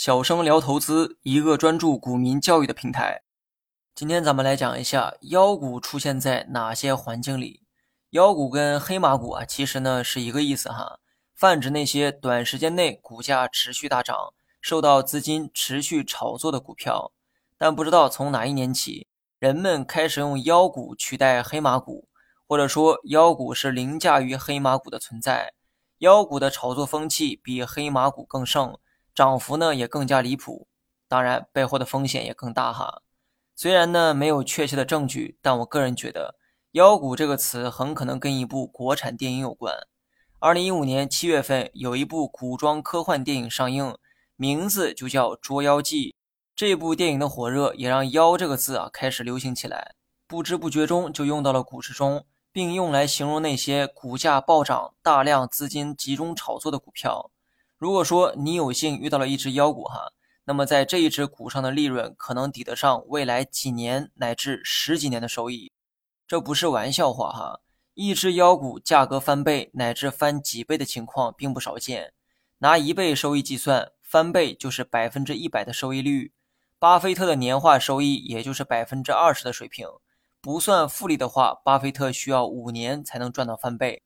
小生聊投资，一个专注股民教育的平台。今天咱们来讲一下妖股出现在哪些环境里。妖股跟黑马股啊，其实呢是一个意思哈，泛指那些短时间内股价持续大涨、受到资金持续炒作的股票。但不知道从哪一年起，人们开始用妖股取代黑马股，或者说妖股是凌驾于黑马股的存在。妖股的炒作风气比黑马股更盛。涨幅呢也更加离谱，当然背后的风险也更大哈。虽然呢没有确切的证据，但我个人觉得“妖股”这个词很可能跟一部国产电影有关。二零一五年七月份，有一部古装科幻电影上映，名字就叫《捉妖记》。这部电影的火热也让“妖”这个字啊开始流行起来，不知不觉中就用到了股市中，并用来形容那些股价暴涨、大量资金集中炒作的股票。如果说你有幸遇到了一只妖股哈，那么在这一只股上的利润可能抵得上未来几年乃至十几年的收益，这不是玩笑话哈。一只妖股价格翻倍乃至翻几倍的情况并不少见。拿一倍收益计算，翻倍就是百分之一百的收益率。巴菲特的年化收益也就是百分之二十的水平，不算复利的话，巴菲特需要五年才能赚到翻倍。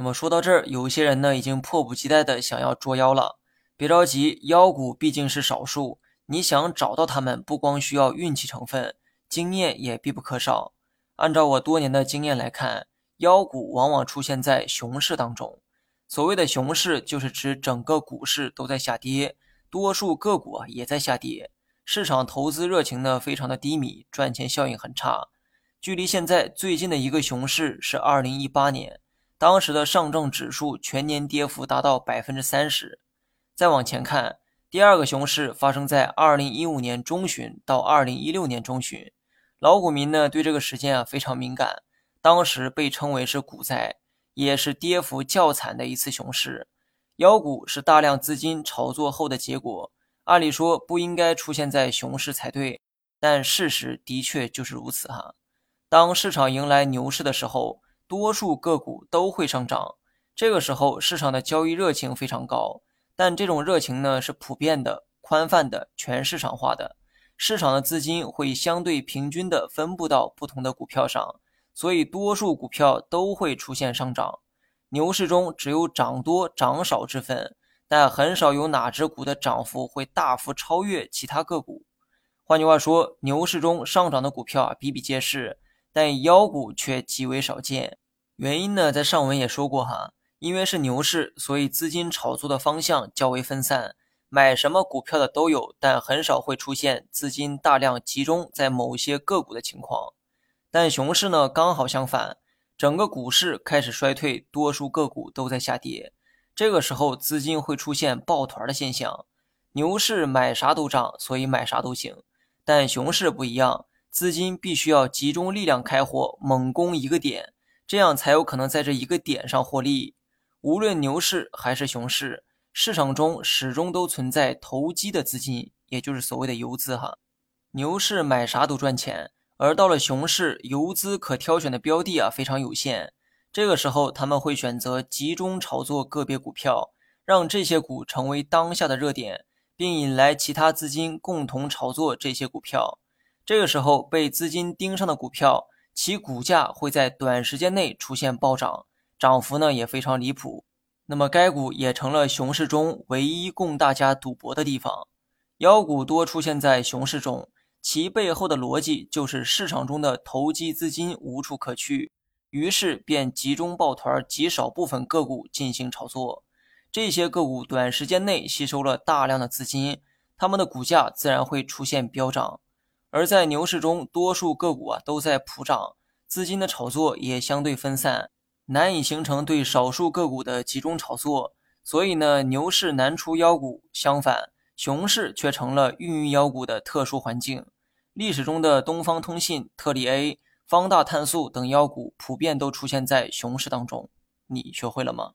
那么说到这儿，有些人呢已经迫不及待的想要捉妖了。别着急，妖股毕竟是少数，你想找到他们，不光需要运气成分，经验也必不可少。按照我多年的经验来看，妖股往往出现在熊市当中。所谓的熊市，就是指整个股市都在下跌，多数个股啊也在下跌，市场投资热情呢非常的低迷，赚钱效应很差。距离现在最近的一个熊市是二零一八年。当时的上证指数全年跌幅达到百分之三十。再往前看，第二个熊市发生在二零一五年中旬到二零一六年中旬。老股民呢对这个时间啊非常敏感，当时被称为是股灾，也是跌幅较惨的一次熊市。妖股是大量资金炒作后的结果，按理说不应该出现在熊市才对，但事实的确就是如此哈。当市场迎来牛市的时候。多数个股都会上涨，这个时候市场的交易热情非常高，但这种热情呢是普遍的、宽泛的、全市场化的，市场的资金会相对平均的分布到不同的股票上，所以多数股票都会出现上涨。牛市中只有涨多涨少之分，但很少有哪只股的涨幅会大幅超越其他个股。换句话说，牛市中上涨的股票啊比比皆是，但妖股却极为少见。原因呢，在上文也说过哈，因为是牛市，所以资金炒作的方向较为分散，买什么股票的都有，但很少会出现资金大量集中在某些个股的情况。但熊市呢，刚好相反，整个股市开始衰退，多数个股都在下跌，这个时候资金会出现抱团的现象。牛市买啥都涨，所以买啥都行，但熊市不一样，资金必须要集中力量开火，猛攻一个点。这样才有可能在这一个点上获利。无论牛市还是熊市，市场中始终都存在投机的资金，也就是所谓的游资哈。牛市买啥都赚钱，而到了熊市，游资可挑选的标的啊非常有限。这个时候，他们会选择集中炒作个别股票，让这些股成为当下的热点，并引来其他资金共同炒作这些股票。这个时候，被资金盯上的股票。其股价会在短时间内出现暴涨，涨幅呢也非常离谱。那么该股也成了熊市中唯一供大家赌博的地方。妖股多出现在熊市中，其背后的逻辑就是市场中的投机资金无处可去，于是便集中抱团极少部分个股进行炒作。这些个股短时间内吸收了大量的资金，它们的股价自然会出现飙涨。而在牛市中，多数个股啊都在普涨，资金的炒作也相对分散，难以形成对少数个股的集中炒作。所以呢，牛市难出妖股，相反，熊市却成了孕育妖股的特殊环境。历史中的东方通信、特力 A、方大碳素等妖股，普遍都出现在熊市当中。你学会了吗？